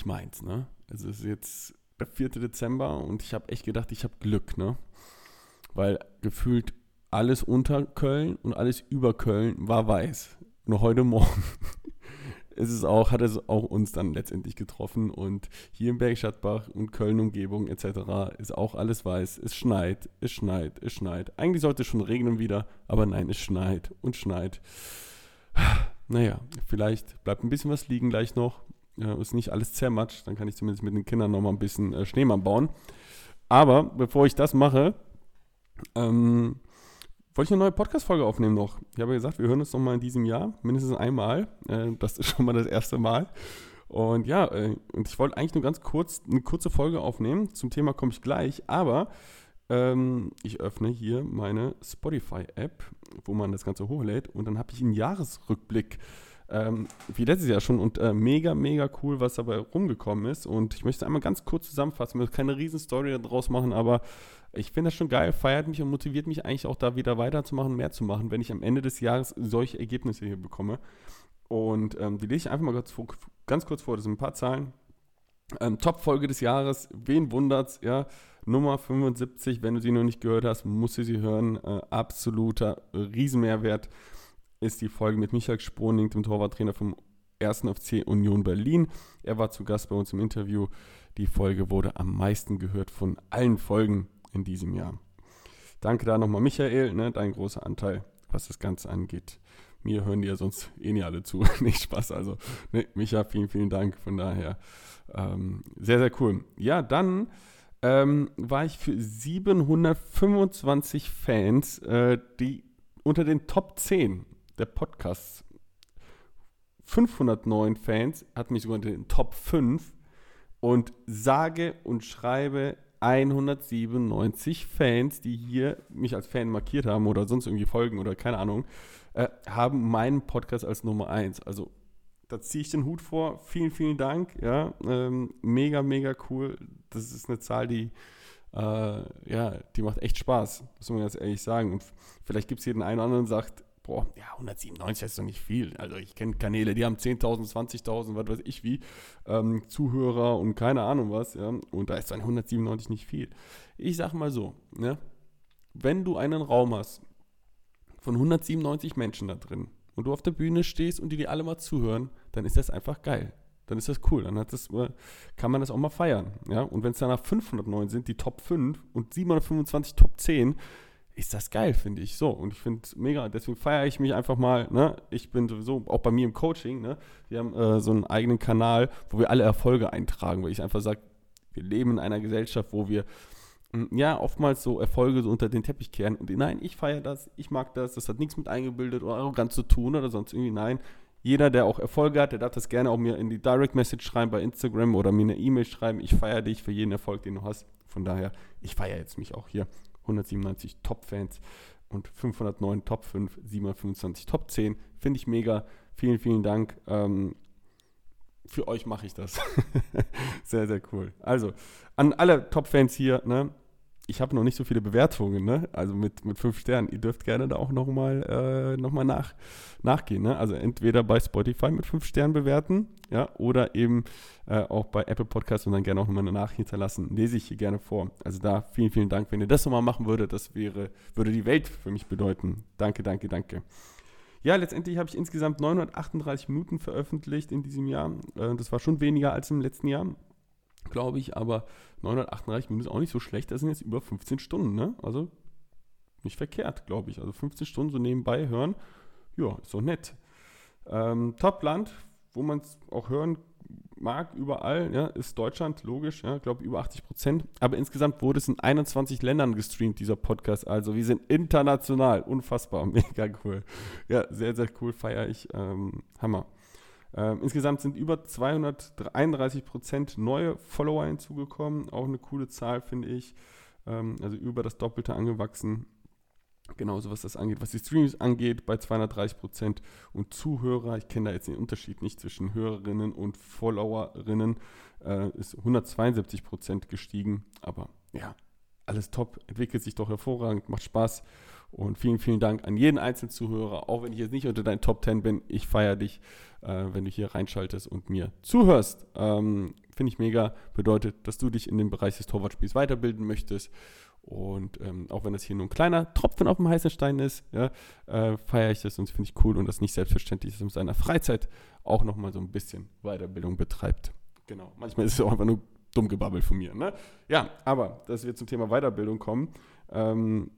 nicht meins, ne? Also es ist jetzt der 4. Dezember und ich habe echt gedacht, ich habe Glück, ne? Weil gefühlt alles unter Köln und alles über Köln war weiß. Nur heute Morgen ist es auch, hat es auch uns dann letztendlich getroffen und hier in Bergstadtbach und Köln-Umgebung etc. ist auch alles weiß. Es schneit, es schneit, es schneit. Eigentlich sollte es schon regnen wieder, aber nein, es schneit und schneit. Naja, vielleicht bleibt ein bisschen was liegen gleich noch. Ja, ist nicht alles zermatscht, dann kann ich zumindest mit den Kindern noch mal ein bisschen äh, Schneemann bauen. Aber bevor ich das mache, ähm, wollte ich eine neue Podcast-Folge aufnehmen noch. Ich habe ja gesagt, wir hören uns noch mal in diesem Jahr, mindestens einmal. Äh, das ist schon mal das erste Mal. Und ja, äh, und ich wollte eigentlich nur ganz kurz eine kurze Folge aufnehmen. Zum Thema komme ich gleich, aber ähm, ich öffne hier meine Spotify-App, wo man das Ganze hochlädt und dann habe ich einen Jahresrückblick. Ähm, wie letztes Jahr schon und äh, mega, mega cool, was dabei rumgekommen ist. Und ich möchte einmal ganz kurz zusammenfassen, wir müssen keine riesen Story daraus machen, aber ich finde das schon geil, feiert mich und motiviert mich eigentlich auch da wieder weiterzumachen, mehr zu machen, wenn ich am Ende des Jahres solche Ergebnisse hier bekomme. Und ähm, die lese ich einfach mal ganz, ganz, kurz vor, das sind ein paar Zahlen. Ähm, Top-Folge des Jahres, wen wundert's, ja, Nummer 75, wenn du sie noch nicht gehört hast, musst du sie hören. Äh, absoluter Riesenmehrwert ist die Folge mit Michael Sponing, dem Torwarttrainer vom 1. FC Union Berlin. Er war zu Gast bei uns im Interview. Die Folge wurde am meisten gehört von allen Folgen in diesem Jahr. Danke da nochmal, Michael, ne, dein großer Anteil, was das Ganze angeht. Mir hören die ja sonst eh nicht alle zu. nicht Spaß. Also, ne, Micha, vielen, vielen Dank. Von daher ähm, sehr, sehr cool. Ja, dann ähm, war ich für 725 Fans, äh, die unter den Top 10 der Podcasts 509 Fans, hat mich sogar unter den Top 5 und sage und schreibe 197 Fans, die hier mich als Fan markiert haben oder sonst irgendwie folgen oder keine Ahnung, äh, haben meinen Podcast als Nummer 1. Also da ziehe ich den Hut vor. Vielen, vielen Dank. Ja, ähm, mega, mega cool. Das ist eine Zahl, die, äh, ja, die macht echt Spaß, muss man ganz ehrlich sagen. Und vielleicht gibt es hier den einen oder anderen, der sagt, boah, ja, 197 ist doch nicht viel. Also ich kenne Kanäle, die haben 10.000, 20.000, was weiß ich wie, ähm, Zuhörer und keine Ahnung was, ja. Und da ist dann 197 nicht viel. Ich sag mal so, ne, wenn du einen Raum hast von 197 Menschen da drin und du auf der Bühne stehst und die dir alle mal zuhören, dann ist das einfach geil. Dann ist das cool. Dann hat das, äh, kann man das auch mal feiern. Ja? Und wenn es danach 509 sind, die Top 5 und 725 Top 10, ist das geil, finde ich. So, und ich finde es mega. Deswegen feiere ich mich einfach mal. Ne? Ich bin sowieso auch bei mir im Coaching. Ne? Wir haben äh, so einen eigenen Kanal, wo wir alle Erfolge eintragen, weil ich einfach sage, wir leben in einer Gesellschaft, wo wir hm, ja, oftmals so Erfolge so unter den Teppich kehren. Und nein, ich feiere das, ich mag das, das hat nichts mit eingebildet oder arrogant zu tun oder sonst irgendwie. Nein, jeder, der auch Erfolge hat, der darf das gerne auch mir in die Direct Message schreiben bei Instagram oder mir eine E-Mail schreiben. Ich feiere dich für jeden Erfolg, den du hast. Von daher, ich feiere jetzt mich auch hier. 197 Top-Fans und 509 Top 5, 725 Top 10. Finde ich mega. Vielen, vielen Dank. Ähm, für euch mache ich das. sehr, sehr cool. Also, an alle Top-Fans hier, ne? Ich habe noch nicht so viele Bewertungen, ne? Also mit, mit fünf Sternen. Ihr dürft gerne da auch nochmal äh, noch nach, nachgehen, ne? Also entweder bei Spotify mit fünf Sternen bewerten, ja, oder eben äh, auch bei Apple Podcasts und dann gerne auch nochmal eine Nachricht hinterlassen. Lese ich hier gerne vor. Also da vielen, vielen Dank. Wenn ihr das nochmal machen würdet, das wäre, würde die Welt für mich bedeuten. Danke, danke, danke. Ja, letztendlich habe ich insgesamt 938 Minuten veröffentlicht in diesem Jahr. Äh, das war schon weniger als im letzten Jahr glaube ich, aber 938 Minuten ist auch nicht so schlecht. Das sind jetzt über 15 Stunden, ne? Also nicht verkehrt, glaube ich. Also 15 Stunden so nebenbei hören, ja, ist doch nett. Ähm, Top-Land, wo man es auch hören mag, überall, ja, ist Deutschland, logisch, ja, glaube über 80 Prozent. Aber insgesamt wurde es in 21 Ländern gestreamt, dieser Podcast. Also wir sind international, unfassbar, mega cool. Ja, sehr, sehr cool, feiere ich. Ähm, Hammer. Ähm, insgesamt sind über 231 Prozent neue Follower hinzugekommen. Auch eine coole Zahl, finde ich. Ähm, also über das Doppelte angewachsen. Genauso was das angeht, was die Streams angeht, bei 230 Prozent. Und Zuhörer, ich kenne da jetzt den Unterschied nicht zwischen Hörerinnen und Followerinnen, äh, ist 172 Prozent gestiegen. Aber ja, alles top, entwickelt sich doch hervorragend, macht Spaß. Und vielen, vielen Dank an jeden einzelnen Zuhörer, auch wenn ich jetzt nicht unter deinen Top 10 bin. Ich feiere dich, äh, wenn du hier reinschaltest und mir zuhörst. Ähm, Finde ich mega. Bedeutet, dass du dich in dem Bereich des Torwartspiels weiterbilden möchtest. Und ähm, auch wenn das hier nur ein kleiner Tropfen auf dem heißen Stein ist, ja, äh, feiere ich das und finde ich cool und das nicht selbstverständlich ist, dass man seiner Freizeit auch nochmal so ein bisschen Weiterbildung betreibt. Genau. Manchmal ist es auch einfach nur dumm gebabbelt von mir. Ne? Ja, aber dass wir zum Thema Weiterbildung kommen, ähm,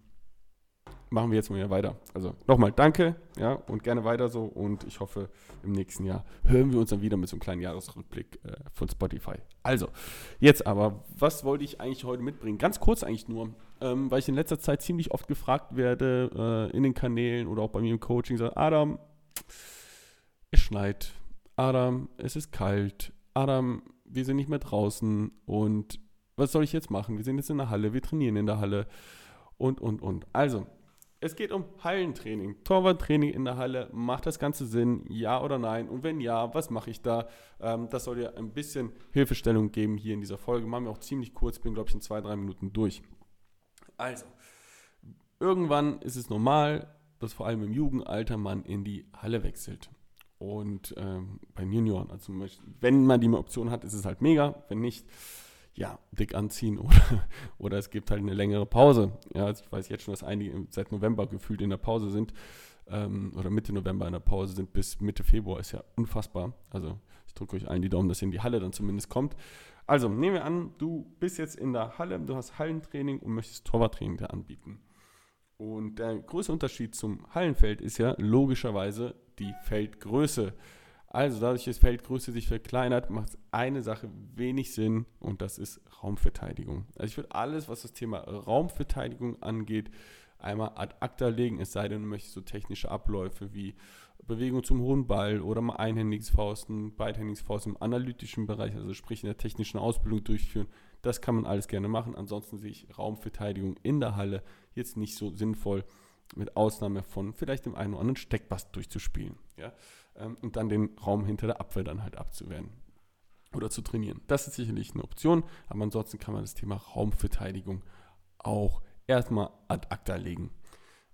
machen wir jetzt mal weiter. Also nochmal danke, ja, und gerne weiter so. Und ich hoffe, im nächsten Jahr hören wir uns dann wieder mit so einem kleinen Jahresrückblick äh, von Spotify. Also, jetzt aber, was wollte ich eigentlich heute mitbringen? Ganz kurz eigentlich nur, ähm, weil ich in letzter Zeit ziemlich oft gefragt werde äh, in den Kanälen oder auch bei mir im Coaching, sagt, Adam, es schneit. Adam, es ist kalt. Adam, wir sind nicht mehr draußen und was soll ich jetzt machen? Wir sind jetzt in der Halle, wir trainieren in der Halle und, und, und. Also, es geht um Hallentraining. Torwarttraining in der Halle. Macht das Ganze Sinn? Ja oder nein? Und wenn ja, was mache ich da? Ähm, das soll dir ein bisschen Hilfestellung geben hier in dieser Folge. Machen wir auch ziemlich kurz, bin glaube ich in zwei, drei Minuten durch. Also, irgendwann ist es normal, dass vor allem im Jugendalter man in die Halle wechselt. Und ähm, bei Junioren, also wenn man die Option hat, ist es halt mega. Wenn nicht, ja, dick anziehen oder, oder es gibt halt eine längere Pause. Ja, ich weiß jetzt schon, dass einige seit November gefühlt in der Pause sind ähm, oder Mitte November in der Pause sind bis Mitte Februar, ist ja unfassbar. Also ich drücke euch allen die Daumen, dass ihr in die Halle dann zumindest kommt. Also nehmen wir an, du bist jetzt in der Halle, du hast Hallentraining und möchtest Torwarttraining da anbieten. Und der größte Unterschied zum Hallenfeld ist ja logischerweise die Feldgröße. Also dadurch, dass Feldgröße sich verkleinert, macht eine Sache wenig Sinn und das ist Raumverteidigung. Also ich würde alles, was das Thema Raumverteidigung angeht, einmal ad acta legen, es sei denn, du möchtest so technische Abläufe wie Bewegung zum hohen Ball oder mal einhändiges Fausten, beidhändiges Fausten im analytischen Bereich, also sprich in der technischen Ausbildung durchführen. Das kann man alles gerne machen. Ansonsten sehe ich Raumverteidigung in der Halle jetzt nicht so sinnvoll, mit Ausnahme von vielleicht dem einen oder anderen Steckbass durchzuspielen. Ja? Ähm, und dann den Raum hinter der Abwehr dann halt abzuwehren oder zu trainieren. Das ist sicherlich eine Option, aber ansonsten kann man das Thema Raumverteidigung auch erstmal ad acta legen,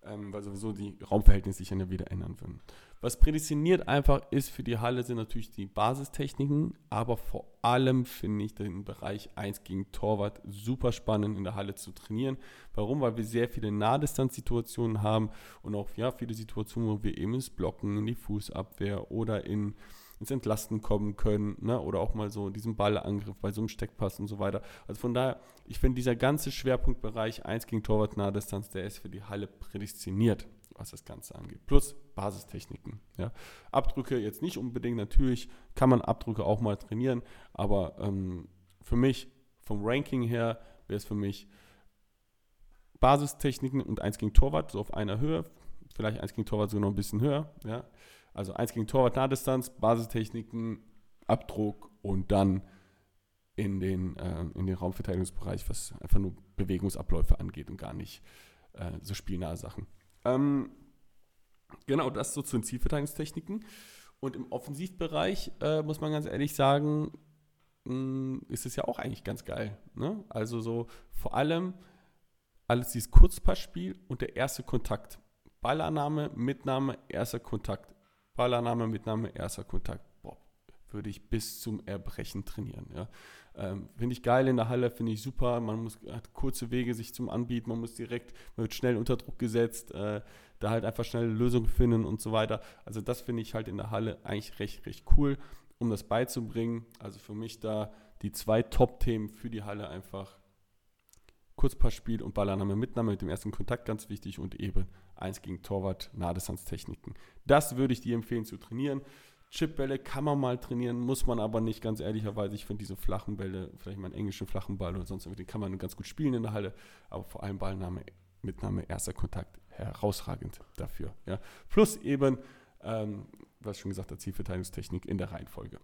ähm, weil sowieso die Raumverhältnisse sich ja wieder ändern würden. Was prädestiniert einfach ist für die Halle, sind natürlich die Basistechniken, aber vor allem finde ich den Bereich 1 gegen Torwart super spannend in der Halle zu trainieren. Warum? Weil wir sehr viele Nahdistanzsituationen haben und auch ja, viele Situationen, wo wir eben ins Blocken, in die Fußabwehr oder in, ins Entlasten kommen können ne? oder auch mal so diesen Ballangriff bei so einem Steckpass und so weiter. Also von daher, ich finde dieser ganze Schwerpunktbereich 1 gegen Torwart Nahdistanz, der ist für die Halle prädestiniert was das Ganze angeht. Plus Basistechniken. Ja. Abdrücke jetzt nicht unbedingt, natürlich kann man Abdrücke auch mal trainieren, aber ähm, für mich, vom Ranking her, wäre es für mich Basistechniken und 1 gegen Torwart, so auf einer Höhe, vielleicht 1 gegen Torwart sogar noch ein bisschen höher. Ja. Also 1 gegen Torwart Nahdistanz, Basistechniken, Abdruck und dann in den, äh, in den Raumverteidigungsbereich, was einfach nur Bewegungsabläufe angeht und gar nicht äh, so spielnahe Sachen. Ähm, genau, das so zu den Zielverteidigungstechniken. Und im Offensivbereich äh, muss man ganz ehrlich sagen, mh, hm, ist es ja auch eigentlich ganz geil. Ne? Also so vor allem alles dieses Kurzpassspiel und der erste Kontakt. Ballannahme, Mitnahme, erster Kontakt. Ballannahme, Mitnahme, erster Kontakt. Boah, würde ich bis zum Erbrechen trainieren. Ja? Ähm, finde ich geil in der Halle, finde ich super. Man muss, hat kurze Wege sich zum Anbieten, man muss direkt, man wird schnell unter Druck gesetzt, äh, da halt einfach schnelle Lösungen finden und so weiter. Also das finde ich halt in der Halle eigentlich recht, recht cool, um das beizubringen. Also für mich da die zwei Top-Themen für die Halle einfach Kurzpassspiel und Ballannahme, Mitnahme mit dem ersten Kontakt ganz wichtig und eben eins gegen Torwart, Nahdistanztechniken. Das würde ich dir empfehlen zu trainieren. Chipbälle kann man mal trainieren, muss man aber nicht, ganz ehrlicherweise. Ich finde diese flachen Bälle, vielleicht mal einen englischen flachen Ball oder sonst den kann man ganz gut spielen in der Halle, aber vor allem Ballnahme, Mitnahme, erster Kontakt, herausragend dafür. Ja. Plus eben, ähm, was schon gesagt, der Zielverteidigungstechnik in der Reihenfolge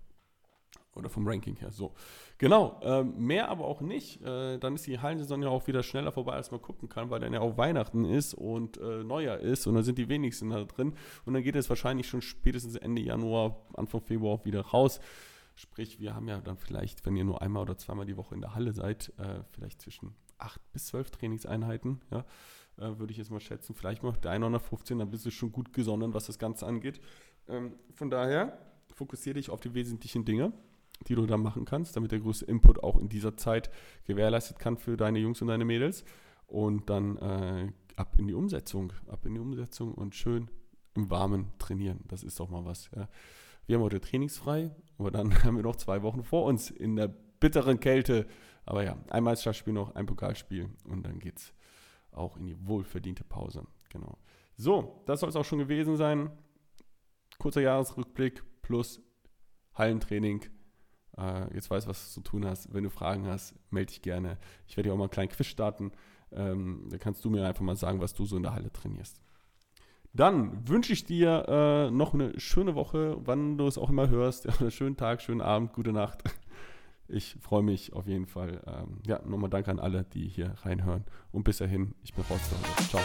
oder vom Ranking her. So, genau, ähm, mehr aber auch nicht. Äh, dann ist die Hallensaison ja auch wieder schneller vorbei, als man gucken kann, weil dann ja auch Weihnachten ist und äh, Neujahr ist und dann sind die wenigsten da drin. Und dann geht es wahrscheinlich schon spätestens Ende Januar, Anfang Februar wieder raus. Sprich, wir haben ja dann vielleicht, wenn ihr nur einmal oder zweimal die Woche in der Halle seid, äh, vielleicht zwischen acht bis zwölf Trainingseinheiten, ja, äh, würde ich jetzt mal schätzen. Vielleicht noch der eine oder 15, dann bist du schon gut gesonnen, was das Ganze angeht. Ähm, von daher fokussiere dich auf die wesentlichen Dinge, die du da machen kannst, damit der größte Input auch in dieser Zeit gewährleistet kann für deine Jungs und deine Mädels. Und dann äh, ab in die Umsetzung, ab in die Umsetzung und schön im Warmen trainieren. Das ist doch mal was. Ja. Wir haben heute trainingsfrei, aber dann haben wir noch zwei Wochen vor uns in der bitteren Kälte. Aber ja, ein Meisterschaftsspiel noch, ein Pokalspiel und dann geht es auch in die wohlverdiente Pause. Genau. So, das soll es auch schon gewesen sein. Kurzer Jahresrückblick plus Hallentraining. Äh, jetzt weißt was du zu tun hast. Wenn du Fragen hast, melde dich gerne. Ich werde hier auch mal einen kleinen Quiz starten. Ähm, da kannst du mir einfach mal sagen, was du so in der Halle trainierst. Dann wünsche ich dir äh, noch eine schöne Woche, wann du es auch immer hörst. Ja, einen schönen Tag, schönen Abend, gute Nacht. Ich freue mich auf jeden Fall. Ähm, ja, nochmal danke an alle, die hier reinhören. Und bis dahin, ich bin raus. Ciao.